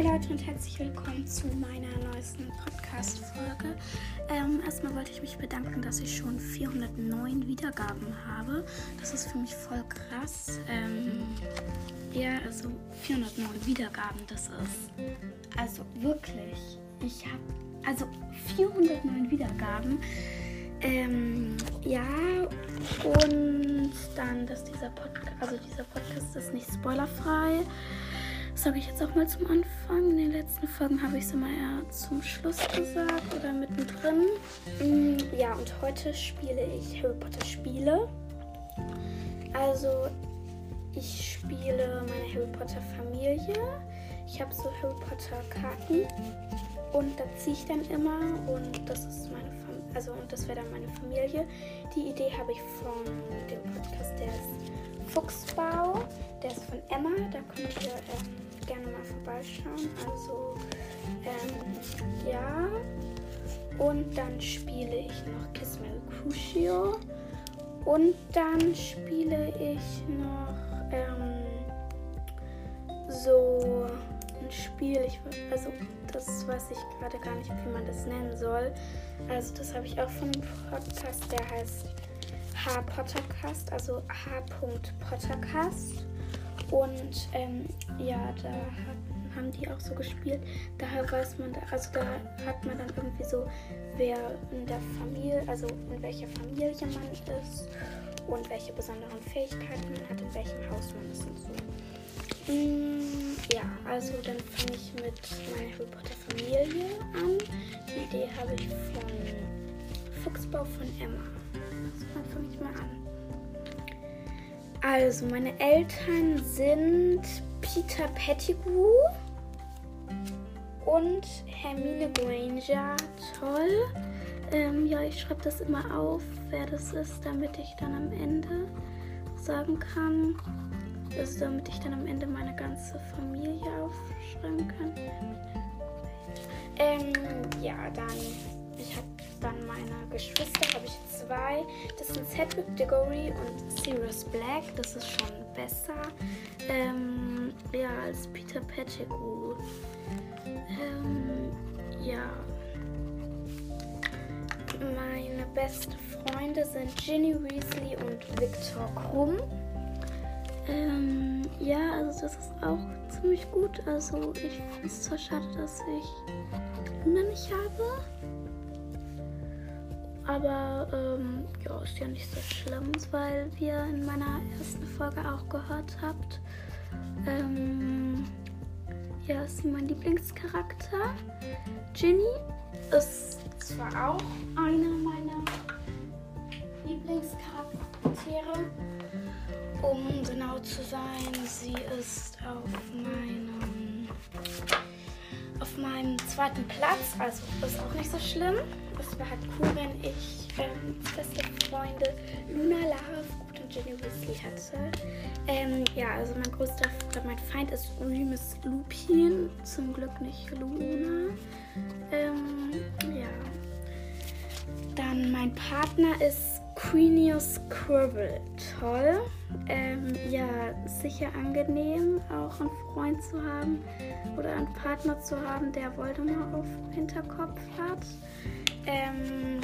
Hey Leute und herzlich willkommen zu meiner neuesten Podcast-Folge. Ähm, erstmal wollte ich mich bedanken, dass ich schon 409 Wiedergaben habe. Das ist für mich voll krass. Ähm, ja, also 409 Wiedergaben, das ist also wirklich. Ich habe also 409 Wiedergaben. Ähm, ja, und dann, dass dieser Podcast, also dieser Podcast ist nicht spoilerfrei. Habe ich jetzt auch mal zum Anfang. In den letzten Folgen habe ich es immer eher zum Schluss gesagt oder mittendrin. Mm, ja, und heute spiele ich Harry Potter Spiele. Also, ich spiele meine Harry Potter Familie. Ich habe so Harry Potter Karten und da ziehe ich dann immer und das ist meine Familie. Also und das wäre dann meine Familie. Die Idee habe ich von dem Podcast, der ist Fuchsbau. Der ist von Emma. Da könnt ihr ähm, gerne mal vorbeischauen. Also ähm, ja. Und dann spiele ich noch Kiss Mary Crucio. Und dann spiele ich noch ähm, so ein Spiel. Ich, also das weiß ich gerade gar nicht, wie man das nennen soll. Also das habe ich auch von einem Podcast, der heißt H Pottercast, also H. Pottercast. Und ähm, ja, da hat, haben die auch so gespielt. Daher weiß man, da, also da hat man dann irgendwie so, wer in der Familie, also in welcher Familie man ist und welche besonderen Fähigkeiten man hat, in welchem Haus man ist und so. Mm, ja, also dann fange ich mit meiner Harry Potter Familie an. Die Idee habe ich von Fuchsbau von Emma. Also dann fange ich mal an. Also, meine Eltern sind Peter Pettigrew und Hermine Granger. Toll. Ähm, ja, ich schreibe das immer auf, wer das ist, damit ich dann am Ende sagen kann. Also damit ich dann am Ende meine ganze Familie aufschreiben kann. Ähm, ja, dann, ich habe dann meine Geschwister, habe ich zwei. Das sind Cedric Diggory und Sirius Black. Das ist schon besser. Ähm, ja, als Peter Pettigrew. Ähm, ja. Meine besten Freunde sind Ginny Weasley und Victor Krumm. Ähm, ja, also das ist auch ziemlich gut. Also ich finde es zwar schade, dass ich Luna nicht habe. Aber ähm, ja, ist ja nicht so schlimm, weil wir in meiner ersten Folge auch gehört habt. Ähm, ja, ist mein Lieblingscharakter. Ginny ist zwar auch eine meiner Lieblingscharaktere. Um genau zu sein, sie ist auf meinem auf meinem zweiten Platz, also ist auch nicht so schlimm. Es wäre halt cool, wenn ich ähm, beste Freunde Luna, Lara, Gut und Jenny Weasley hatte. Ähm, ja, also mein größter mein Feind ist Remus Lupin, zum Glück nicht Luna. Ähm, ja. Dann mein Partner ist Queenius Quirrell. Toll. Ähm, ja, sicher angenehm, auch einen Freund zu haben oder einen Partner zu haben, der Voldemort auf Hinterkopf hat. Ähm,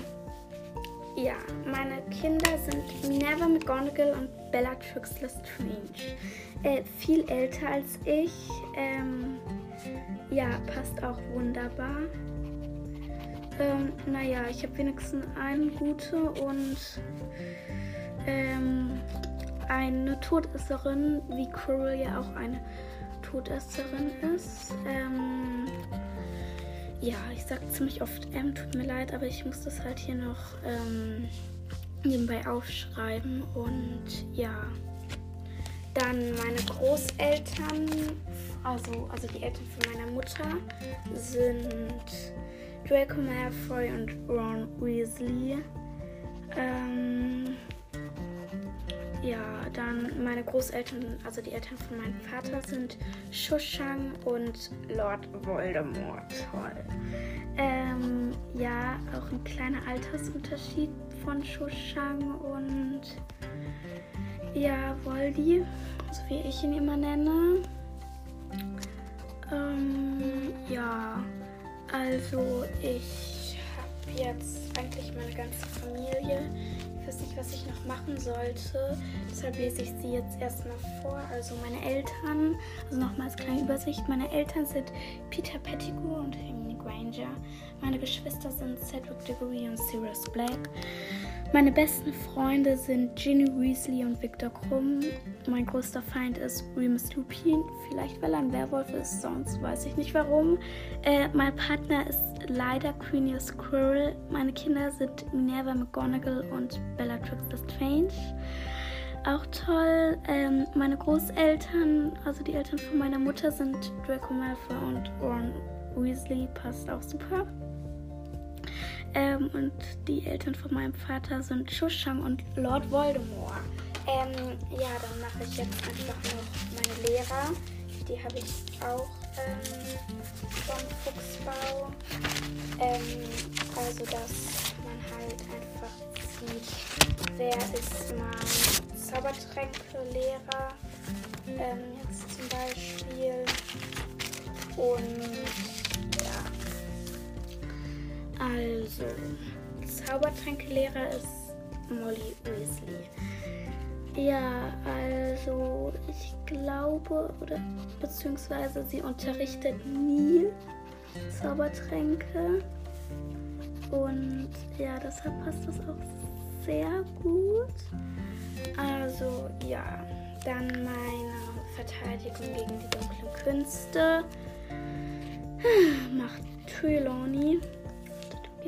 ja, meine Kinder sind Minerva McGonagall und Bellatrix Lestrange. Äh, viel älter als ich. Ähm, ja, passt auch wunderbar. Ähm, naja, ich habe wenigstens eine gute und ähm, eine Todesserin, wie Quirrell ja auch eine Todesserin ist. Ähm, ja, ich sage ziemlich oft M, tut mir leid, aber ich muss das halt hier noch ähm, nebenbei aufschreiben. Und ja, dann meine Großeltern, also, also die Eltern von meiner Mutter, sind Draco Malfoy und Ron Weasley. Ähm, ja, dann meine Großeltern, also die Eltern von meinem Vater sind Shushang und Lord Voldemort. Toll. Ähm, ja, auch ein kleiner Altersunterschied von Shushang und ja, Voldy, so wie ich ihn immer nenne. Ähm, ja, also ich habe jetzt eigentlich meine ganze Familie. Weiß nicht, was ich noch machen sollte. Deshalb lese ich sie jetzt erstmal vor. Also meine Eltern, also nochmals kleine Übersicht. Meine Eltern sind Peter Pettigrew und Hermine Granger. Meine Geschwister sind Cedric Diggory und Sirius Black. Meine besten Freunde sind Ginny Weasley und Victor Krumm. Mein größter Feind ist Remus Lupin. Vielleicht, weil er ein Werwolf ist, sonst weiß ich nicht warum. Äh, mein Partner ist leider Queenius Squirrel. Meine Kinder sind Minerva McGonagall und Bellatrix Lestrange. Auch toll. Ähm, meine Großeltern, also die Eltern von meiner Mutter, sind Draco Malfoy und Ron Weasley. Passt auch super. Ähm, und die Eltern von meinem Vater sind Schushang und Lord Voldemort. Ähm, ja, dann mache ich jetzt einfach noch meine Lehrer. Die habe ich auch ähm, vom Fuchsbau. Ähm, also, dass man halt einfach sieht, wer ist mein Zaubertränke-Lehrer. Ähm, jetzt zum Beispiel. Und also, Zaubertränkelehrer ist Molly Weasley. Ja, also ich glaube, oder beziehungsweise sie unterrichtet nie Zaubertränke. Und ja, deshalb passt das auch sehr gut. Also ja, dann meine Verteidigung gegen die dunklen Künste macht Trelawney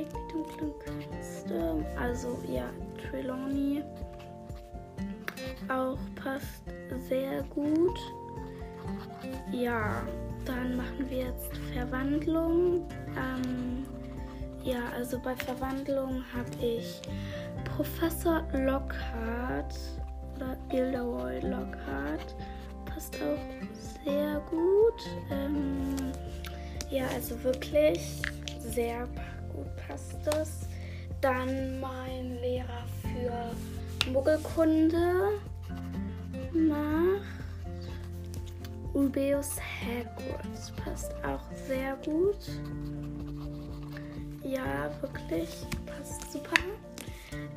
die dunklen Künste. Also ja, Trelawney auch passt sehr gut. Ja, dann machen wir jetzt Verwandlung. Ähm, ja, also bei Verwandlung habe ich Professor Lockhart oder Gilderoy Lockhart. Passt auch sehr gut. Ähm, ja, also wirklich sehr das. Dann mein Lehrer für Muggelkunde macht Rubeus Hagrid. Passt auch sehr gut. Ja, wirklich. Passt super.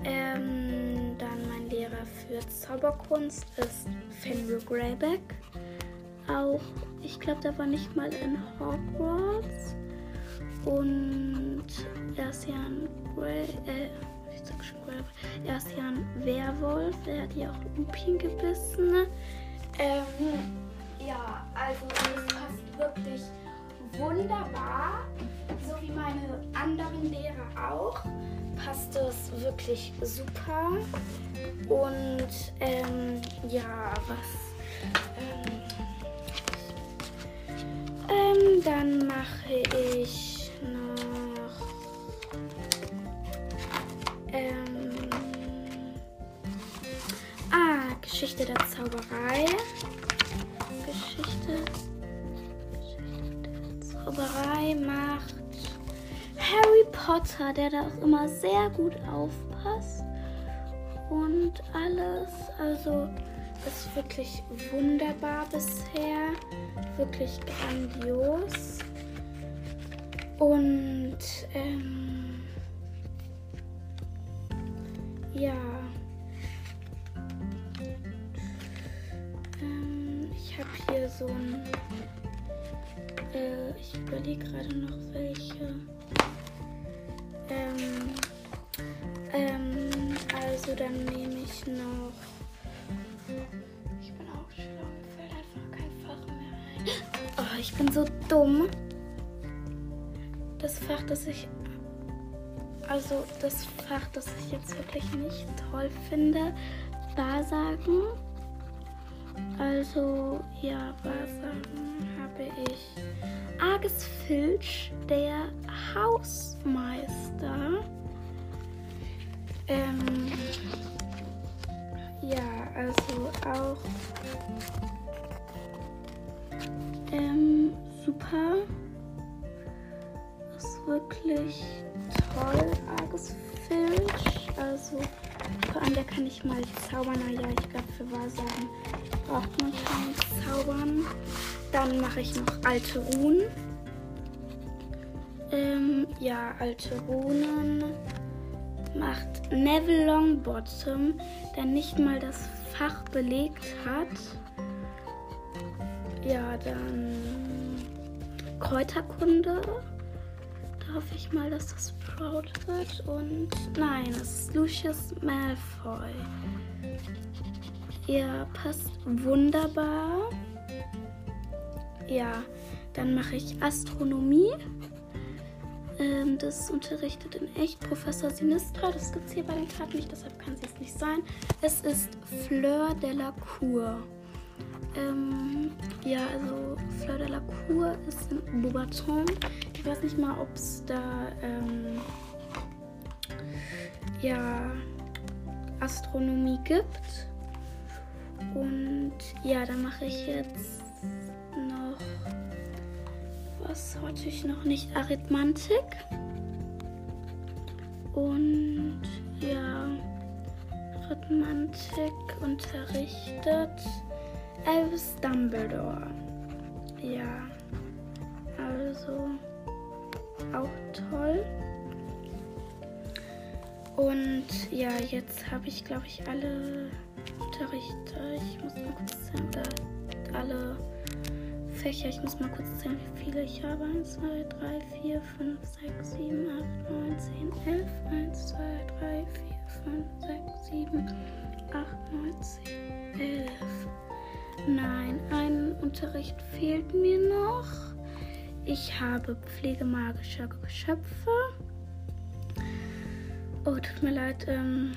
Ähm, dann mein Lehrer für Zauberkunst ist Fenrir Greyback. Auch, ich glaube, der war nicht mal in Hogwarts. Und er ist ja ein Grey, äh, ich sag schon Grey, er ist ja ein Werwolf, er hat ja auch Lupin gebissen. Ähm, ja, also das passt wirklich wunderbar, so wie meine anderen Lehrer auch, passt es wirklich super. Und ähm, ja, was ähm, ähm, dann mache ich Ähm, ah, Geschichte der Zauberei. Geschichte, Geschichte der Zauberei macht Harry Potter, der da auch immer sehr gut aufpasst. Und alles. Also ist wirklich wunderbar bisher. Wirklich grandios. Und ähm, Ja. Ähm, ich habe hier so ein. Äh, ich überlege gerade noch welche. Ähm, ähm, also dann nehme ich noch. Ich bin auch schlau, mir einfach kein Fach mehr. Oh, ich bin so dumm. Das Fach, das ich also das Fach, das ich jetzt wirklich nicht toll finde, Wahrsagen. Also ja, Wahrsagen habe ich Arges Filch, der Hausmeister. Ähm, ja, also auch ähm, super. Wirklich toll, Argus Filch. Also vor allem, da kann ich mal zaubern. ja, ich glaube für Wahrsagen auch momentan zaubern. Dann mache ich noch alte Runen. Ähm, ja, alte Runen macht Neville Longbottom, der nicht mal das Fach belegt hat. Ja, dann Kräuterkunde. Hoffe ich mal, dass das Sprout wird. Und nein, es ist Lucius Malfoy. Er passt wunderbar. Ja, dann mache ich Astronomie. Ähm, das unterrichtet in echt Professor Sinistra. Das gibt es hier bei den Karten nicht, deshalb kann es nicht sein. Es ist Fleur de la Cour. Ähm, ja, also Fleur de la Cour ist in Beaubaton. Ich weiß nicht mal, ob es da ähm, ja, Astronomie gibt. Und ja, dann mache ich jetzt noch, was hatte ich noch nicht, Arithmantik. Und ja, Arithmantik unterrichtet Albus Dumbledore. Ja, also auch toll. Und ja, jetzt habe ich, glaube ich, alle Unterrichte. Ich muss mal kurz zählen. Oder alle Fächer. Ich muss mal kurz zählen, wie viele ich habe. 1, 2, 3, 4, 5, 6, 7, 8, 9, 10, 11. 1, 2, 3, 4, 5, 6, 7, 8, 9, 10, 11. Nein, ein Unterricht fehlt mir noch. Ich habe Pflege magischer Geschöpfe. Oh, tut mir leid. Ähm,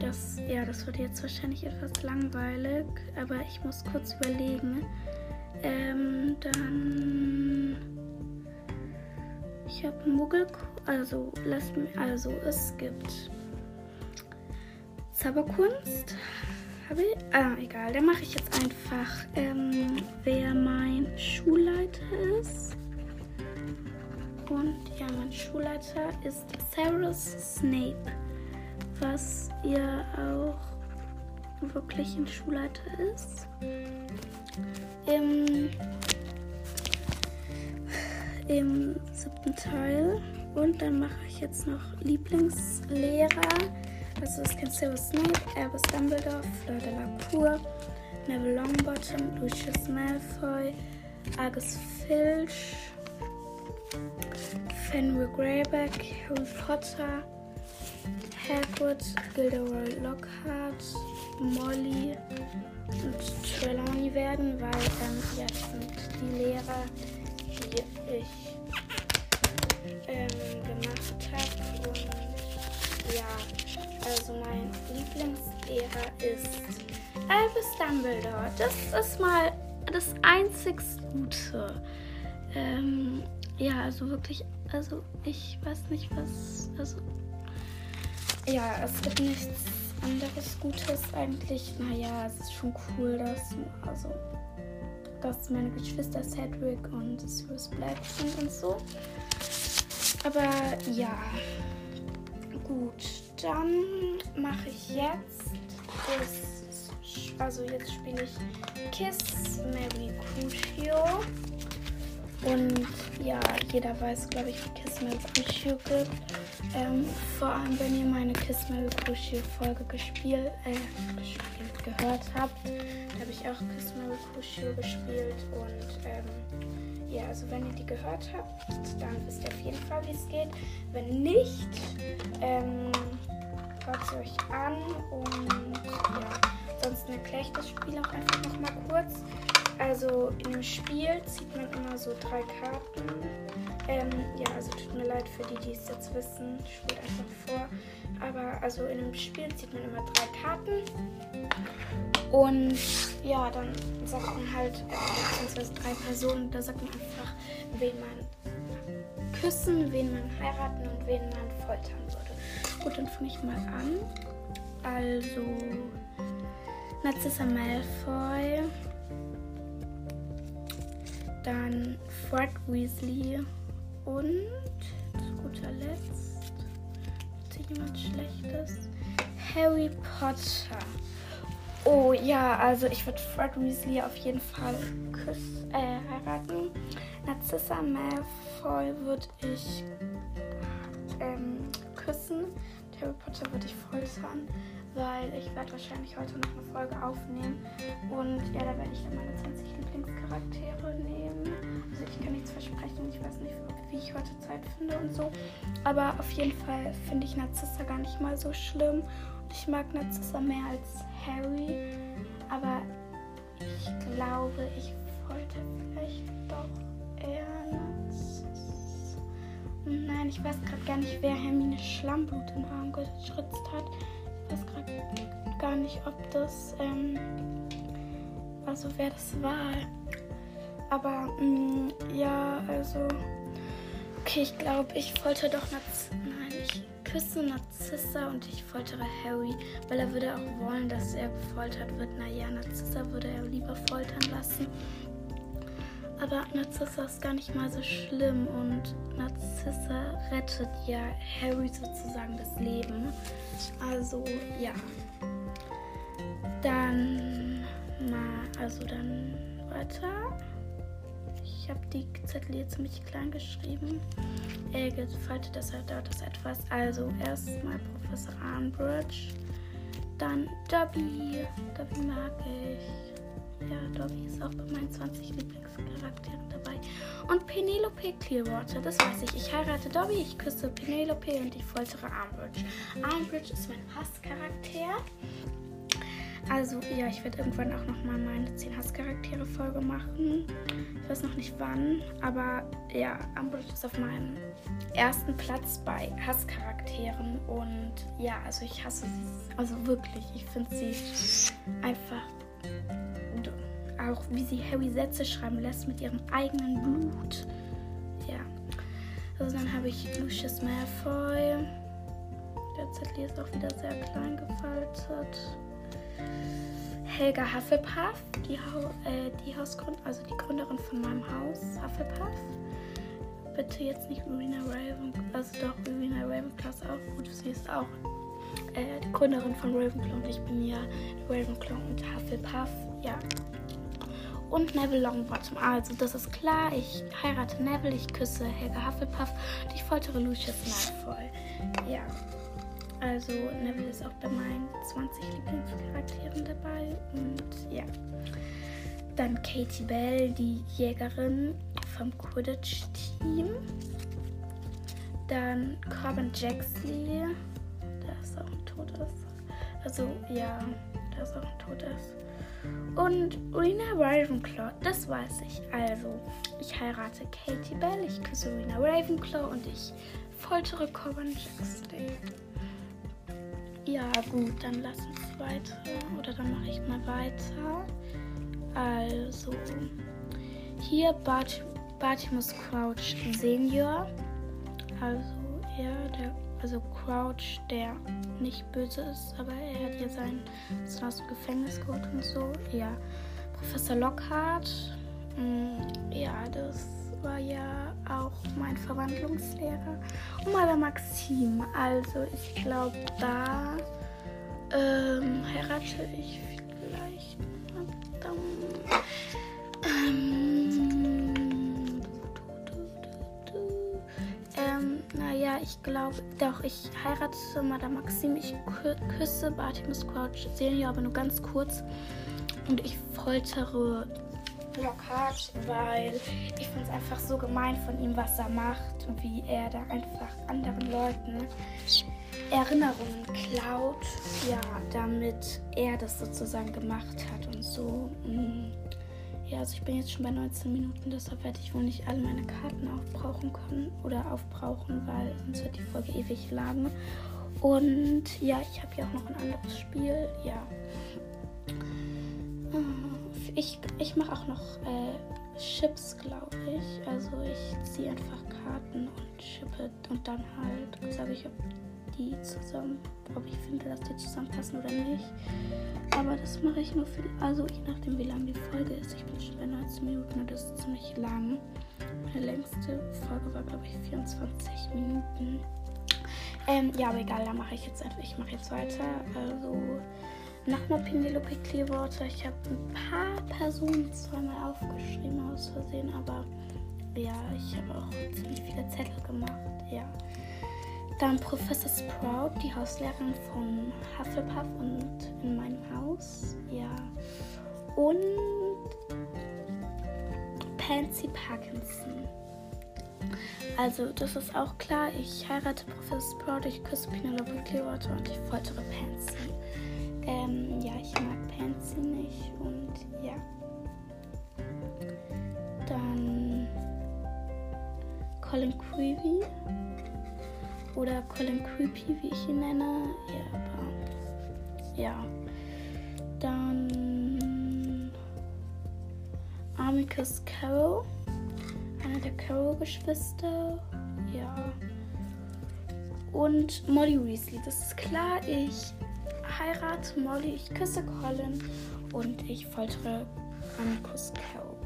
das, ja, das wird jetzt wahrscheinlich etwas langweilig, aber ich muss kurz überlegen. Ähm, dann. Ich habe Muggel. Also, lasst mich. Also, es gibt Zauberkunst, habe? Ah, egal. Dann mache ich jetzt einfach, ähm, wer mein Schulleiter ist. Und ja, mein Schulleiter ist Severus Snape. Was ihr auch wirklich ein Schulleiter ist. Im, im siebten Teil. Und dann mache ich jetzt noch Lieblingslehrer. Also es kennt Severus Snape, Albus Dumbledore, Fleur de la Cour, Neville Longbottom, Lucius Malfoy, Argus Filch, Fenrir Greyback, Harry Potter, Hagrid, Gilderoy Lockhart, Molly und Trelawney werden, weil ähm, ja, das sind die Lehrer, die ich ähm, gemacht habe. Ja, also mein Lieblingslehrer ist Albus Dumbledore. Das ist mal das einzig Gute. Ähm, ja, also wirklich, also ich weiß nicht, was, also ja, es gibt nichts anderes Gutes eigentlich. Naja, es ist schon cool, dass, also, dass meine Geschwister Cedric und Sirius Black sind und so. Aber ja, gut, dann mache ich jetzt das, also jetzt spiele ich Kiss Mary Crucio. Und ja, jeder weiß, glaube ich, wie Kiss Mary Crucio gibt. Ähm, vor allem, wenn ihr meine Kiss Mary Crucio Folge gespielt, äh, gespielt, gehört habt. Da habe ich auch Kiss Mary Crucio gespielt. Und ähm, ja, also wenn ihr die gehört habt, dann wisst ihr auf jeden Fall, wie es geht. Wenn nicht, ähm, hört sie euch an. Und ja, ansonsten erkläre ich das Spiel auch einfach nochmal kurz. Also dem Spiel zieht man immer so drei Karten. Ähm, ja, also tut mir leid für die, die es jetzt wissen. Ich spiele einfach vor. Aber also in dem Spiel zieht man immer drei Karten. Und ja, dann sagt man halt, äh, beziehungsweise drei Personen, da sagt man einfach, wen man küssen, wen man heiraten und wen man foltern würde. Gut, dann fange ich mal an. Also, Narcissa Malfoy, dann Fred Weasley und zu guter Letzt hier jemand Schlechtes? Harry Potter. Oh ja, also ich würde Fred Weasley auf jeden Fall küss, äh, heiraten. Narcissa Malfoy würde ich ähm, küssen. Harry Potter würde ich foltern, weil ich werde wahrscheinlich heute noch eine Folge aufnehmen. Und ja, da werde ich dann meine 20 Lieblingscharaktere nehmen. Also ich kann nichts versprechen. Ich weiß nicht, wie ich heute Zeit finde und so. Aber auf jeden Fall finde ich Narzissa gar nicht mal so schlimm. Und ich mag Narzissa mehr als Harry. Aber ich glaube, ich wollte vielleicht doch eher Narzissa. Nein, ich weiß gerade gar nicht, wer Hermine Schlammblut im Arm geschritzt hat. Ich weiß gerade gar nicht, ob das, ähm, also wer das war. Aber mh, mm, ja, also okay, ich glaube, ich folter doch Narzissa. Nein, ich küsse Narzissa und ich foltere Harry, weil er würde auch wollen, dass er gefoltert wird. Naja, Narzissa würde er lieber foltern lassen. Aber Narzissa ist gar nicht mal so schlimm und Narzissa rettet ja Harry sozusagen das Leben. Also ja. Dann mal, also dann weiter. Ich habe die Zettel jetzt ziemlich klein geschrieben. Äh, gefaltet das dauert das etwas. Also erstmal Professor Arnbridge. Dann Dobby. Dobby mag ich. Ja, Dobby ist auch bei meinen 20 Lieblingscharakteren dabei. Und Penelope Clearwater, das weiß ich. Ich heirate Dobby, ich küsse Penelope und ich foltere Armbridge. Armbridge ist mein Hasscharakter. Also, ja, ich werde irgendwann auch nochmal meine 10 Hasscharaktere-Folge machen. Ich weiß noch nicht wann, aber ja, Umbridge ist auf meinem ersten Platz bei Hasscharakteren und ja, also ich hasse sie. Also wirklich, ich finde sie einfach auch wie sie Harry Sätze schreiben lässt mit ihrem eigenen Blut. Ja. Also dann habe ich Lucius Malfoy. Der Zettel ist auch wieder sehr klein gefaltet. Helga Hufflepuff, die, äh, die Hausgrund also die Gründerin von meinem Haus, Hufflepuff. Bitte jetzt nicht Irina Ravenclaw, also doch, Irina Ravenclaw ist auch gut, sie ist auch äh, die Gründerin von Ravenclaw und ich bin ja Ravenclaw und Hufflepuff, ja und Neville Longbottom. Also, das ist klar. Ich heirate Neville, ich küsse Helga Hufflepuff und ich foltere Lucius Malfoy. Ja. Also, Neville ist auch bei meinen 20 Lieblingscharakteren dabei. Und ja. Dann Katie Bell, die Jägerin vom Quidditch-Team. Dann Corbin Jaxley, der ist auch ein Todes. Also, ja, der ist auch ein Todes. Und Rina Ravenclaw, das weiß ich. Also, ich heirate Katie Bell, ich küsse Rina Ravenclaw und ich foltere Corbin Jackson. Ja, gut, dann lass uns weiter. Oder dann mache ich mal weiter. Also, hier Bart Bartimus Crouch Senior. Also, er, der also Crouch, der nicht böse ist, aber er hat ja sein ist aus dem Gefängnis geholt und so. Ja, Professor Lockhart, mh, mm, ja, das war ja auch mein Verwandlungslehrer. Und mal der Maxim, also ich glaube, da ähm, heirate ich vielleicht. Ähm, ich glaube, doch, ich heirate Madame Maxim. Ich küsse Bartimus Crouch Senior, aber nur ganz kurz. Und ich foltere Lockhart, weil ich finde es einfach so gemein von ihm, was er macht und wie er da einfach anderen Leuten Erinnerungen klaut, ja, damit er das sozusagen gemacht hat und so. Mm. Ja, also ich bin jetzt schon bei 19 Minuten, deshalb werde ich wohl nicht alle meine Karten aufbrauchen können oder aufbrauchen, weil sonst wird die Folge ewig lang. Und ja, ich habe hier auch noch ein anderes Spiel. Ja. Ich, ich mache auch noch äh, Chips, glaube ich. Also ich ziehe einfach Karten und chippe und dann halt sage ich, ob die zusammen, ob ich finde, dass die zusammenpassen oder nicht. Aber das mache ich nur für, also je nachdem, wie lang die Folge ist. Ich bin schon bei 19 Minuten und das ist ziemlich lang. Meine längste Folge war, glaube ich, 24 Minuten. Ähm, ja, aber egal, da mache ich jetzt einfach, ich mache jetzt weiter. Also, nochmal Penelope Clearwater. Ich habe ein paar Personen zweimal aufgeschrieben aus Versehen, aber ja, ich habe auch ziemlich viele Zettel gemacht. Ja. Dann Professor Sprout, die Hauslehrerin von Hufflepuff und in meinem Haus. Ja. Und Pansy Parkinson. Also, das ist auch klar. Ich heirate Professor Sprout, ich küsse Penelope Clearwater und ich foltere Pansy. Ähm, ja, ich mag Pansy nicht und ja. Dann Colin Creevy oder Colin Creepy, wie ich ihn nenne. Ja, aber ja. Dann Amicus Carol, einer der Carol-Geschwister. Ja. Und Molly Weasley, das ist klar. Ich heirate Molly, ich küsse Colin und ich foltere Amicus Carol.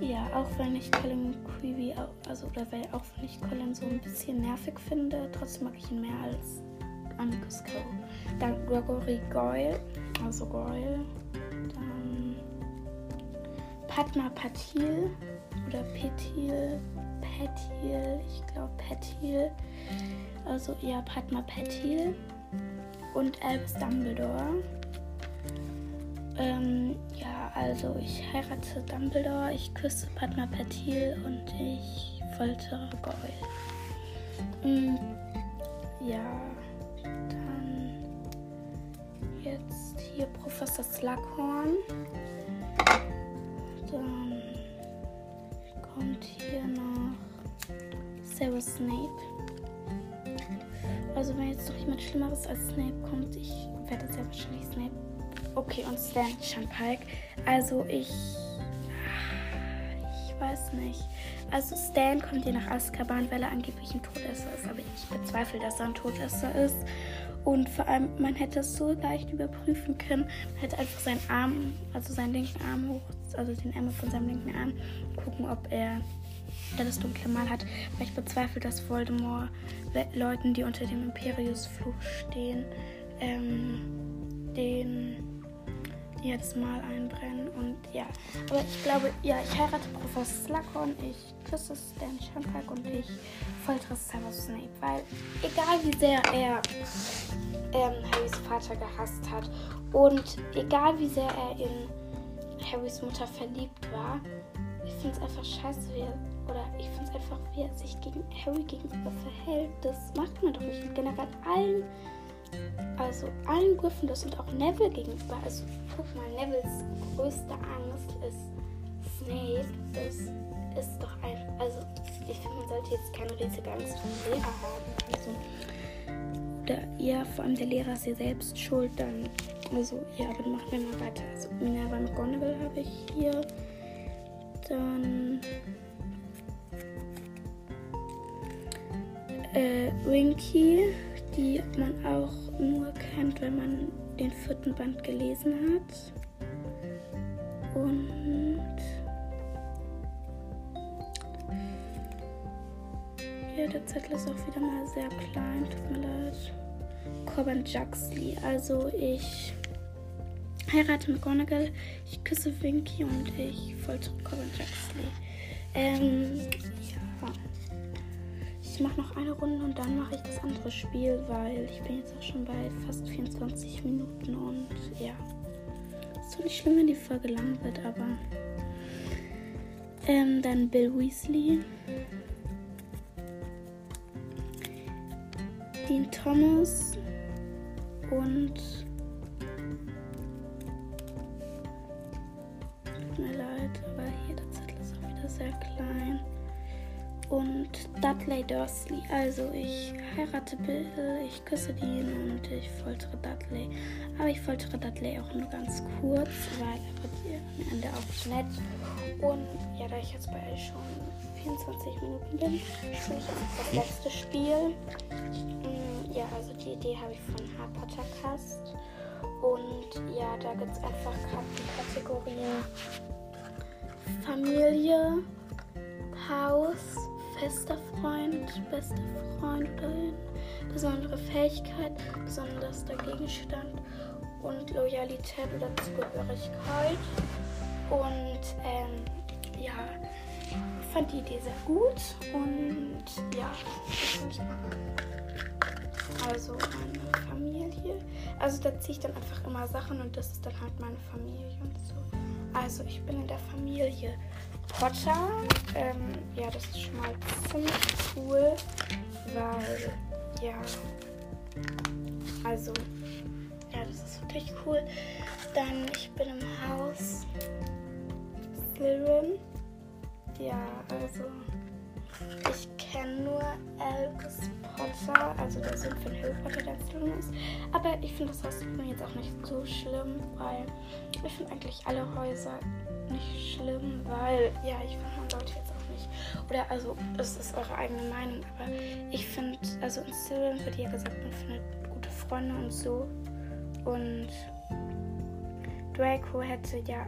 Ja, auch wenn ich Colin Creevy, also oder weil auch wenn ich Colin so ein bisschen nervig finde, trotzdem mag ich ihn mehr als Amicus Carol. Dann Gregory Goyle, also Goyle. Dann Padma Patil oder Petil, Petil, ich glaube Petil. Also ja, Padma Patil und Albus Dumbledore. Ähm, ja, also ich heirate Dumbledore, ich küsse Padma Patil und ich foltere Goyle. Mhm. Ja, dann jetzt hier Professor Slughorn. Dann kommt hier noch Severus Snape. Also wenn jetzt noch jemand Schlimmeres als Snape kommt, ich werde sehr wahrscheinlich Snape Okay, und Stan Champike. Also ich. Ich weiß nicht. Also Stan kommt hier nach Azkaban, weil er angeblich ein Todesser ist. Aber ich bezweifle, dass er ein Todesser ist. Und vor allem, man hätte es so leicht überprüfen können. Man hätte einfach seinen Arm, also seinen linken Arm hoch, also den Ärmel von seinem linken Arm, gucken, ob er das dunkle Mal hat. Weil ich bezweifle, dass Voldemort Leuten, die unter dem Imperius-Fluch stehen, ähm, den jedes Mal einbrennen und ja. Aber ich glaube, ja, ich heirate Professor Slughorn, ich küsse Stan Champike und ich foltere Severus Snape, weil egal wie sehr er ähm, Harrys Vater gehasst hat und egal wie sehr er in Harrys Mutter verliebt war, finde es einfach scheiße, wie er, oder ich finde es einfach, wie er sich gegen Harry gegenüber verhält. Das macht man doch nicht. Generell allen also allen Gryffindors und auch Neville gegenüber. Also guck mal, Nevilles größte Angst ist Snape. Das ist doch ein. Also ich finde, man sollte jetzt keine riesige Angst vor dem Lehrer haben. Also, oder ja, vor allem der Lehrer ist ja selbst schuld. Dann, also ja, dann machen wir mal weiter. Also Minerva McGonagall habe ich hier. Dann äh, Winky die man auch nur kennt, wenn man den vierten Band gelesen hat. Und ja, der Zettel ist auch wieder mal sehr klein, tut mir leid. Corbin Juxley, also ich heirate McGonagall, ich küsse Winky und ich foltere Corbin Juxley. Ähm, ich mache noch eine Runde und dann mache ich das andere Spiel, weil ich bin jetzt auch schon bei fast 24 Minuten und ja. Ist doch nicht schlimm, wenn die Folge lang wird, aber. Ähm, dann Bill Weasley. Dean Thomas und klein und Dudley Dursley. Also ich heirate Bill, ich küsse Dean und ich foltere Dudley. Aber ich foltere Dudley auch nur ganz kurz, weil er wird am Ende auch nett. Und ja, da ich jetzt bei euch schon 24 Minuten bin, spiele ich jetzt das letzte Spiel. Mm, ja, also die Idee habe ich von Harry Potter Cast. Und ja, da gibt es einfach gerade die Kategorien Familie, Haus, fester Freund, bester Freund oder besondere Fähigkeit, besonderster Gegenstand und Loyalität oder Zugehörigkeit. Und ähm, ja, ich fand die Idee sehr gut und ja, also meine Familie. Also da ziehe ich dann einfach immer Sachen und das ist dann halt meine Familie und so. Also ich bin in der Familie Potter. Ähm, ja, das ist schon mal ziemlich cool, weil ja, also ja, das ist wirklich cool. Dann ich bin im Haus Slytherin. Ja, also ich kenne nur Albus Potter, also der Sohn von Harry Potter, der Slytherin ist. Aber ich finde das Haus jetzt auch nicht so schlimm, weil ich finde eigentlich alle Häuser nicht schlimm, weil ja, ich finde, man sollte jetzt auch nicht. Oder also, es ist eure eigene Meinung, aber ich finde, also in Slytherin wird ja gesagt, man findet gute Freunde und so. Und Draco hätte ja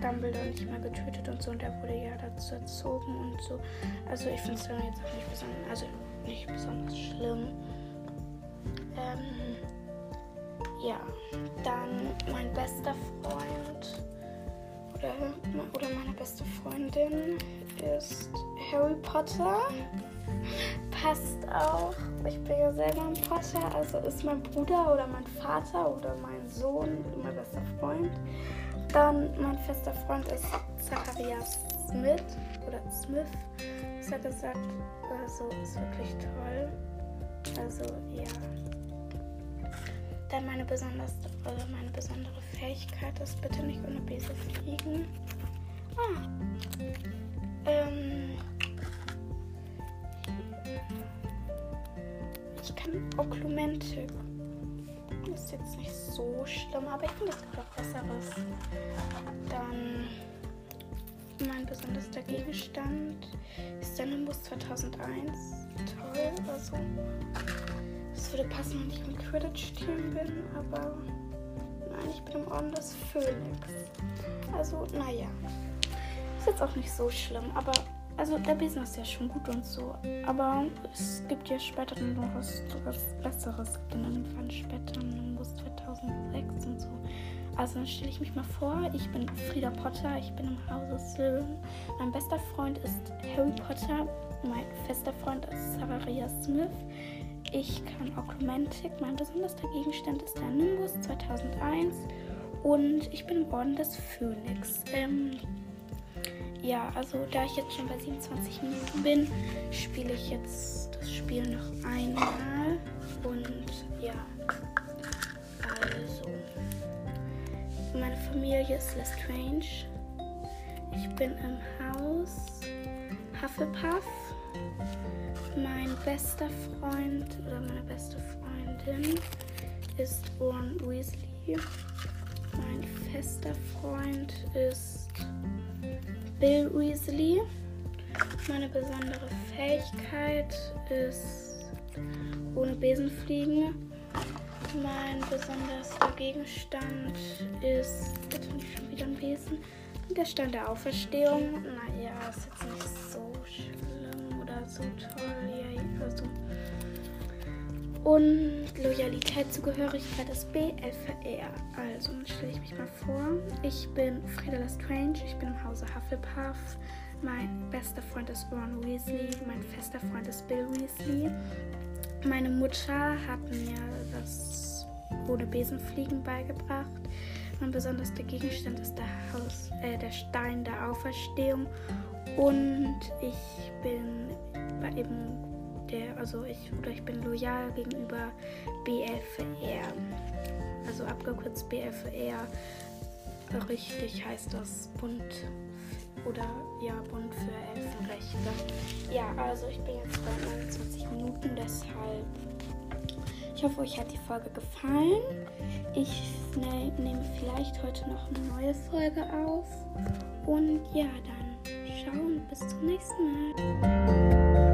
Dumbledore nicht mal getötet und so und er wurde ja dazu erzogen und so. Also ich finde es dann jetzt auch nicht besonders, also nicht besonders schlimm. Ähm, ja, dann mein bester Freund oder, oder meine beste Freundin ist Harry Potter. Passt auch. Ich bin ja selber ein Potter, also ist mein Bruder oder mein Vater oder mein Sohn mein bester Freund. Dann mein fester Freund ist Zacharias Smith oder Smith. Das hat gesagt, also ist wirklich toll. Also ja. Dann meine, besonders, also meine besondere Fähigkeit ist bitte nicht ohne Bese fliegen. Ah. Ähm. Ich kann Oklumentik. Ist jetzt nicht so schlimm, aber ich finde, es gibt auch Besseres. Dann mein besonderster Gegenstand ist der Nimbus 2001. Toll, also das würde passen, wenn ich im Quidditch-Team bin, aber nein, ich bin im Orden des Phönix. Also, naja. Ist jetzt auch nicht so schlimm, aber also der Besen ist ja schon gut und so. Aber es gibt ja später noch was, was Besseres. Es dann irgendwann später Nimbus 2006 und so. Also dann stelle ich mich mal vor, ich bin Frieda Potter, ich bin im Hause Slytherin. Mein bester Freund ist Harry Potter, mein fester Freund ist Savaria Smith. Ich kann Oklumentik, mein besonderster Gegenstand ist der Nimbus 2001 und ich bin im Orden des Phönix. Ähm, ja, also da ich jetzt schon bei 27 Minuten bin, spiele ich jetzt das Spiel noch einmal und ja, also meine Familie ist Lestrange. Ich bin im Haus Hufflepuff. Mein bester Freund oder meine beste Freundin ist Ron Weasley. Mein fester Freund ist Bill Weasley. Meine besondere Fähigkeit ist ohne Besen fliegen. Mein besonderster Gegenstand ist, bitte nicht schon wieder ein Besen, der Stein der Auferstehung. Naja, ist jetzt nicht Und Loyalität, Zugehörigkeit ist B, L für R. Also, stelle ich mich mal vor. Ich bin Frieda Lestrange, ich bin im Hause Hufflepuff. Mein bester Freund ist Ron Weasley, mein fester Freund ist Bill Weasley. Meine Mutter hat mir das ohne Besenfliegen beigebracht. Mein besonderster Gegenstand ist der, Haus, äh, der Stein der Auferstehung. Und ich bin bei eben der, also ich oder ich bin loyal gegenüber BFR. Also abgekürzt BFR. Richtig heißt das Bund oder ja, Bund für Elfenrechte. Ja, also ich bin jetzt bei 29 Minuten, deshalb. Ich hoffe, euch hat die Folge gefallen. Ich ne nehme vielleicht heute noch eine neue Folge auf. Und ja, dann schauen. Bis zum nächsten Mal.